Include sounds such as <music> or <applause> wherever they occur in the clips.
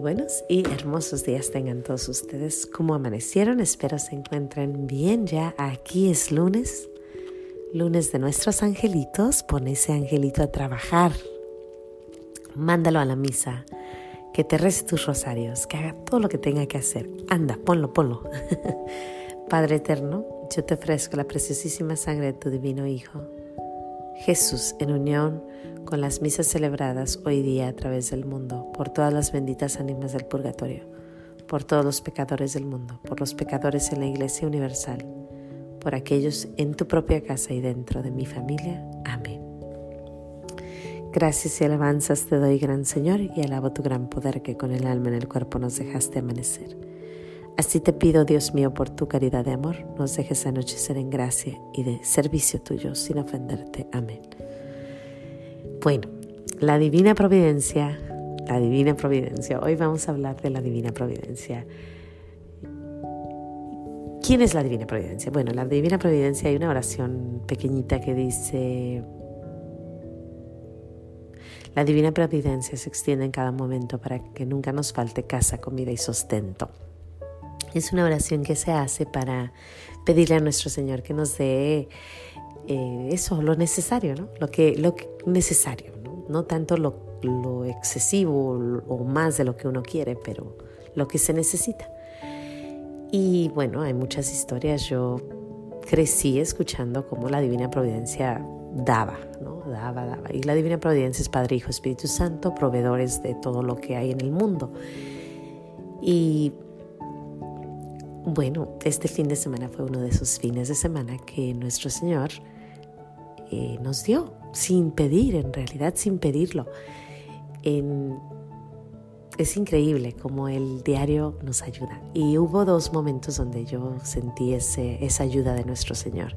buenos y hermosos días tengan todos ustedes. ¿Cómo amanecieron? Espero se encuentren bien ya. Aquí es lunes, lunes de nuestros angelitos. Pon ese angelito a trabajar. Mándalo a la misa. Que te rece tus rosarios. Que haga todo lo que tenga que hacer. Anda, ponlo, ponlo. <laughs> Padre eterno, yo te ofrezco la preciosísima sangre de tu divino Hijo. Jesús, en unión con las misas celebradas hoy día a través del mundo, por todas las benditas ánimas del purgatorio, por todos los pecadores del mundo, por los pecadores en la Iglesia Universal, por aquellos en tu propia casa y dentro de mi familia. Amén. Gracias y alabanzas te doy, gran Señor, y alabo tu gran poder que con el alma en el cuerpo nos dejaste amanecer. Así te pido, Dios mío, por tu caridad de amor, nos dejes anochecer en gracia y de servicio tuyo sin ofenderte. Amén. Bueno, la divina providencia, la divina providencia. Hoy vamos a hablar de la divina providencia. ¿Quién es la divina providencia? Bueno, la divina providencia hay una oración pequeñita que dice, la divina providencia se extiende en cada momento para que nunca nos falte casa, comida y sustento. Es una oración que se hace para pedirle a nuestro Señor que nos dé eh, eso, lo necesario, ¿no? Lo que, lo necesario, ¿no? No tanto lo, lo excesivo o más de lo que uno quiere, pero lo que se necesita. Y bueno, hay muchas historias. Yo crecí escuchando cómo la Divina Providencia daba, ¿no? Daba, daba. Y la Divina Providencia es Padre, Hijo, Espíritu Santo, proveedores de todo lo que hay en el mundo. Y bueno, este fin de semana fue uno de esos fines de semana que nuestro Señor eh, nos dio, sin pedir, en realidad sin pedirlo. es increíble como el diario nos ayuda. Y hubo dos momentos donde yo sentí ese, esa ayuda de nuestro Señor.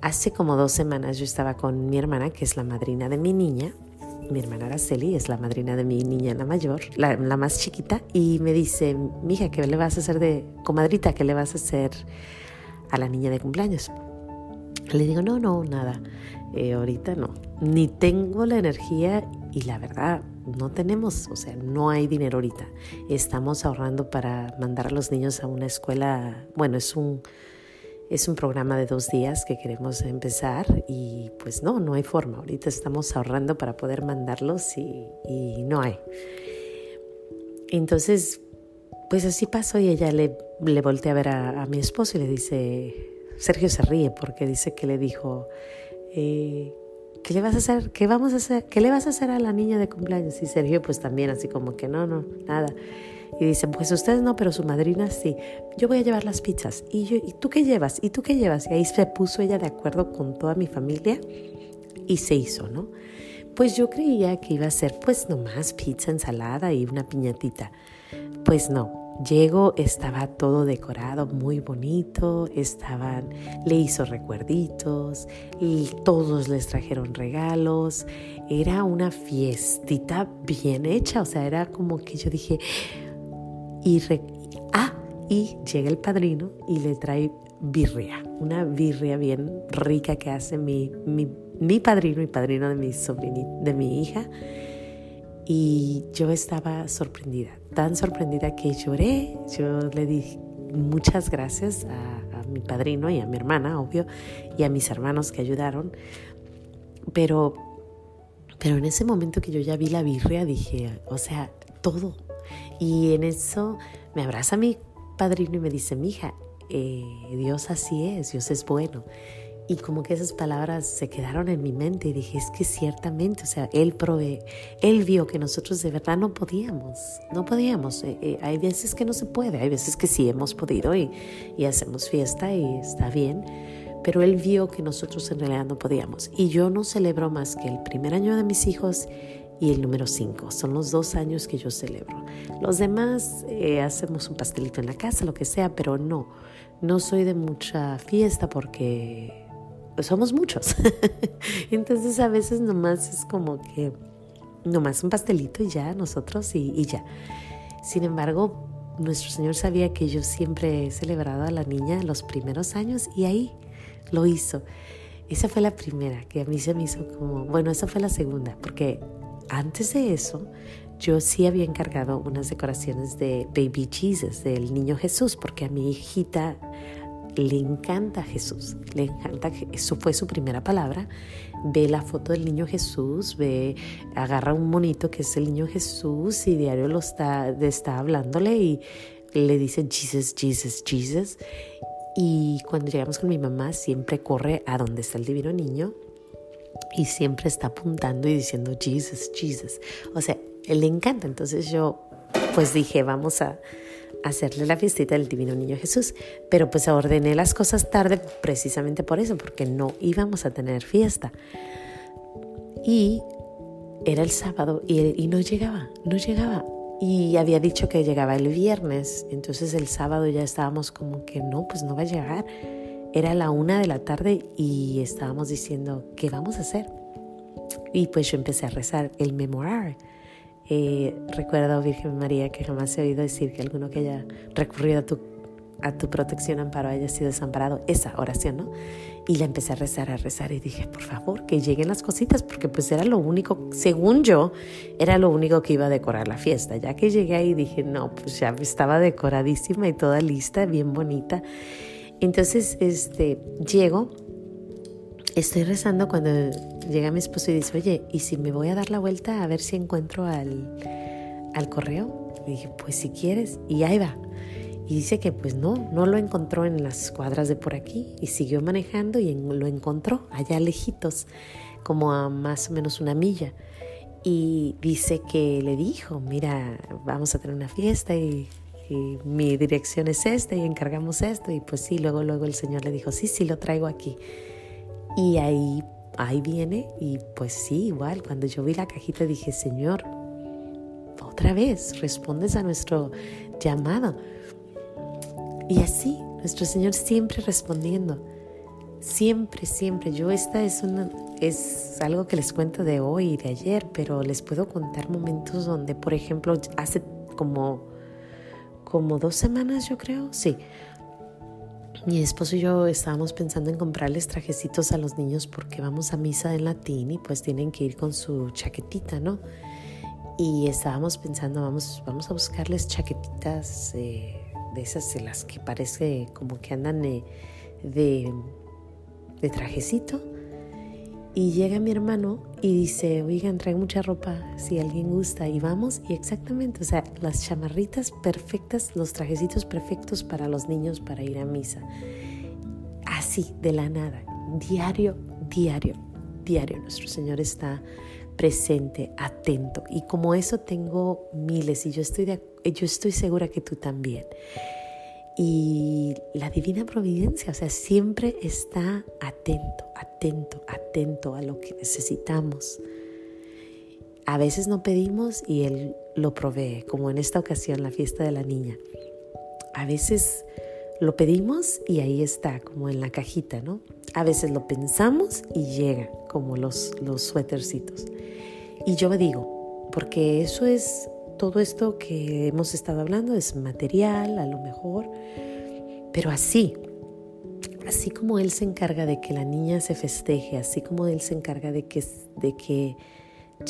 Hace como dos semanas yo estaba con mi hermana, que es la madrina de mi niña. Mi hermana Araceli es la madrina de mi niña, la mayor, la, la más chiquita, y me dice, mija, ¿qué le vas a hacer de comadrita? ¿Qué le vas a hacer a la niña de cumpleaños? Le digo, no, no, nada, eh, ahorita no, ni tengo la energía y la verdad, no tenemos, o sea, no hay dinero ahorita. Estamos ahorrando para mandar a los niños a una escuela, bueno, es un, es un programa de dos días que queremos empezar y pues no, no hay forma. Ahorita estamos ahorrando para poder mandarlos y, no hay. Entonces, pues así pasó y ella le, le voltea a ver a, a mi esposo y le dice, Sergio se ríe porque dice que le dijo, eh, ¿qué le vas a hacer? ¿Qué vamos a hacer? ¿Qué le vas a hacer a la niña de cumpleaños? Y Sergio pues también así como que no, no, nada. Y dicen, pues ustedes no, pero su madrina sí. Yo voy a llevar las pizzas. Y yo, ¿y tú qué llevas? ¿Y tú qué llevas? Y ahí se puso ella de acuerdo con toda mi familia y se hizo, ¿no? Pues yo creía que iba a ser pues nomás pizza, ensalada y una piñatita. Pues no, Llego, estaba todo decorado, muy bonito, estaban, le hizo recuerditos, y todos les trajeron regalos, era una fiestita bien hecha, o sea, era como que yo dije, y ah, y llega el padrino y le trae birria, una birria bien rica que hace mi, mi, mi padrino y padrino de mi sobrinita, de mi hija y yo estaba sorprendida, tan sorprendida que lloré. Yo le di muchas gracias a, mi padrino y a mi hermana, obvio, y a mis hermanos que ayudaron. Pero, pero en ese momento que yo ya vi la birria, dije, o sea, todo. Y en eso me abraza mi padrino y me dice, mija, eh, Dios así es, Dios es bueno. Y como que esas palabras se quedaron en mi mente y dije, es que ciertamente, o sea, Él provee, Él vio que nosotros de verdad no podíamos, no podíamos. Eh, eh, hay veces que no se puede, hay veces que sí hemos podido y, y hacemos fiesta y está bien, pero Él vio que nosotros en realidad no podíamos. Y yo no celebro más que el primer año de mis hijos y el número 5. Son los dos años que yo celebro. Los demás eh, hacemos un pastelito en la casa, lo que sea, pero no, no soy de mucha fiesta porque somos muchos. <laughs> Entonces a veces nomás es como que nomás un pastelito y ya, nosotros y, y, ya. Sin embargo, nuestro Señor sabía que yo siempre he celebrado a la niña los primeros años y ahí lo hizo. Esa fue la primera, que a mí se me hizo como, bueno, esa fue la segunda, porque antes de eso, yo sí había encargado unas decoraciones de Baby Jesus, del niño Jesús, porque a mi hijita le encanta Jesús, le encanta, eso fue su primera palabra, ve la foto del niño Jesús, ve, agarra un monito que es el niño Jesús y diario lo está, está hablándole y le dice Jesus, Jesus, Jesus. Y cuando llegamos con mi mamá siempre corre a donde está el divino niño y siempre está apuntando y diciendo Jesus, Jesus. O sea, él le encanta. Entonces yo pues dije, vamos a hacerle la fiestita del Divino Niño Jesús. Pero pues ordené las cosas tarde precisamente por eso, porque no íbamos a tener fiesta. Y era el sábado y, y no llegaba, no llegaba. Y había dicho que llegaba el viernes, entonces el sábado ya estábamos como que no, pues no va a llegar. Era la una de la tarde y estábamos diciendo, ¿qué vamos a hacer? Y pues yo empecé a rezar el memorar eh, recuerdo, Virgen María, que jamás he oído decir que alguno que haya recurrido a tu, a tu protección, amparo, haya sido desamparado. Esa oración, ¿no? Y la empecé a rezar, a rezar y dije, por favor, que lleguen las cositas, porque pues era lo único, según yo, era lo único que iba a decorar la fiesta. Ya que llegué ahí dije, no, pues ya estaba decoradísima y toda lista, bien bonita. Entonces, este, llego estoy rezando cuando llega mi esposo y dice, oye, ¿y si me voy a dar la vuelta a ver si encuentro al, al correo? Y dije, pues si quieres, y ahí va. Y dice que pues no, no lo encontró en las cuadras de por aquí y siguió manejando y lo encontró allá lejitos, como a más o menos una milla. Y dice que le dijo, mira, vamos a tener una fiesta y, y mi dirección es esta y encargamos esto. Y pues sí, luego, luego el Señor le dijo, sí, sí, lo traigo aquí. Y ahí, ahí viene y pues sí, igual, cuando yo vi la cajita dije, Señor, otra vez, respondes a nuestro llamado. Y así, nuestro Señor siempre respondiendo. Siempre, siempre. Yo esta es es algo que les cuento de hoy y de ayer, pero les puedo contar momentos donde, por ejemplo, hace como, como dos semanas, yo creo, sí, mi esposo y yo estábamos pensando en comprarles trajecitos a los niños porque vamos a misa en latín y pues tienen que ir con su chaquetita, ¿no? Y estábamos pensando, vamos, vamos a buscarles chaquetitas eh, de esas de las que parece como que andan de, de trajecito y llega mi hermano y dice, oigan, trae mucha ropa si alguien gusta. Y vamos, y exactamente, o sea, las chamarritas perfectas, los trajecitos perfectos para los niños para ir a misa. Así, de la nada, diario, diario, diario. Nuestro Señor está presente, atento. Y como eso tengo miles y yo estoy, yo estoy segura que tú también y la divina providencia, o sea, siempre está atento, atento, atento a lo que necesitamos. A veces no pedimos y Él lo provee, como en esta ocasión, la fiesta de la niña. A veces lo pedimos y ahí está, como en la cajita, ¿no? A veces lo pensamos y llega, como los, los suétercitos. Y yo me digo, porque eso es todo esto que hemos estado hablando es material, a lo mejor, pero así, así como Él se encarga de que la niña se festeje, así como Él se encarga de que, de que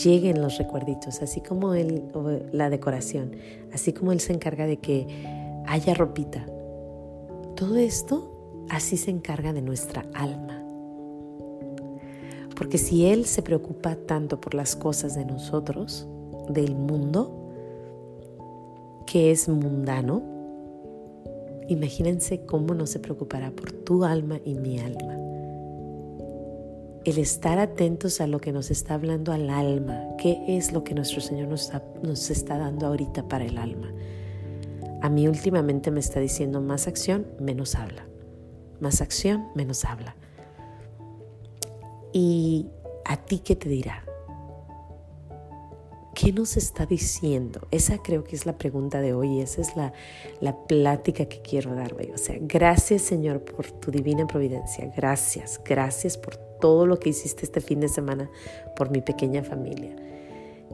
lleguen los recuerditos, así como Él, la decoración, así como Él se encarga de que haya ropita, todo esto así se encarga de nuestra alma. Porque si Él se preocupa tanto por las cosas de nosotros, del mundo, que es mundano, imagínense cómo no se preocupará por tu alma y mi alma. El estar atentos a lo que nos está hablando al alma, qué es lo que nuestro Señor nos está, nos está dando ahorita para el alma. A mí últimamente me está diciendo más acción, menos habla. Más acción, menos habla. ¿Y a ti qué te dirá? ¿Qué nos está diciendo? Esa creo que es la pregunta de hoy, esa es la, la plática que quiero dar hoy. O sea, gracias Señor por tu divina providencia, gracias, gracias por todo lo que hiciste este fin de semana por mi pequeña familia.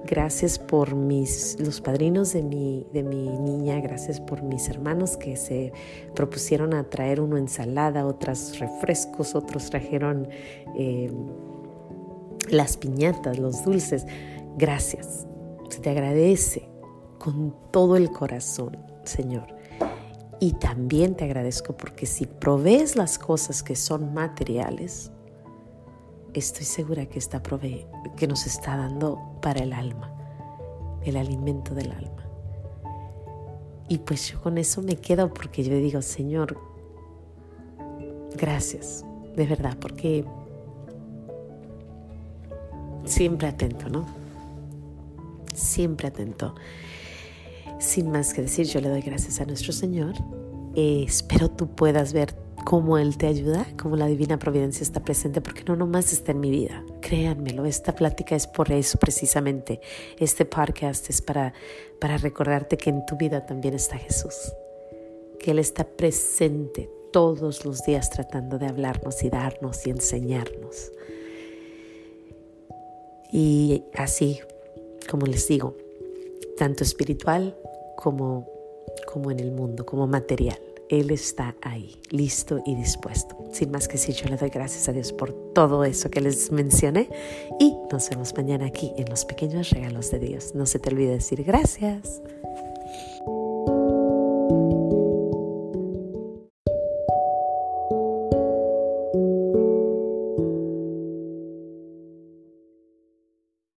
Gracias por mis, los padrinos de mi, de mi niña, gracias por mis hermanos que se propusieron a traer una ensalada, otras refrescos, otros trajeron eh, las piñatas, los dulces. Gracias. Se te agradece con todo el corazón, Señor. Y también te agradezco porque si provees las cosas que son materiales, estoy segura que, está prove que nos está dando para el alma, el alimento del alma. Y pues yo con eso me quedo porque yo digo, Señor, gracias, de verdad, porque siempre atento, ¿no? Siempre atento. Sin más que decir, yo le doy gracias a nuestro Señor. Eh, espero tú puedas ver cómo Él te ayuda, cómo la divina providencia está presente, porque no nomás está en mi vida. Créanmelo, esta plática es por eso precisamente. Este podcast es para, para recordarte que en tu vida también está Jesús, que Él está presente todos los días tratando de hablarnos y darnos y enseñarnos. Y así, como les digo, tanto espiritual como, como en el mundo, como material. Él está ahí, listo y dispuesto. Sin más que decir, yo le doy gracias a Dios por todo eso que les mencioné y nos vemos mañana aquí en los pequeños regalos de Dios. No se te olvide decir gracias.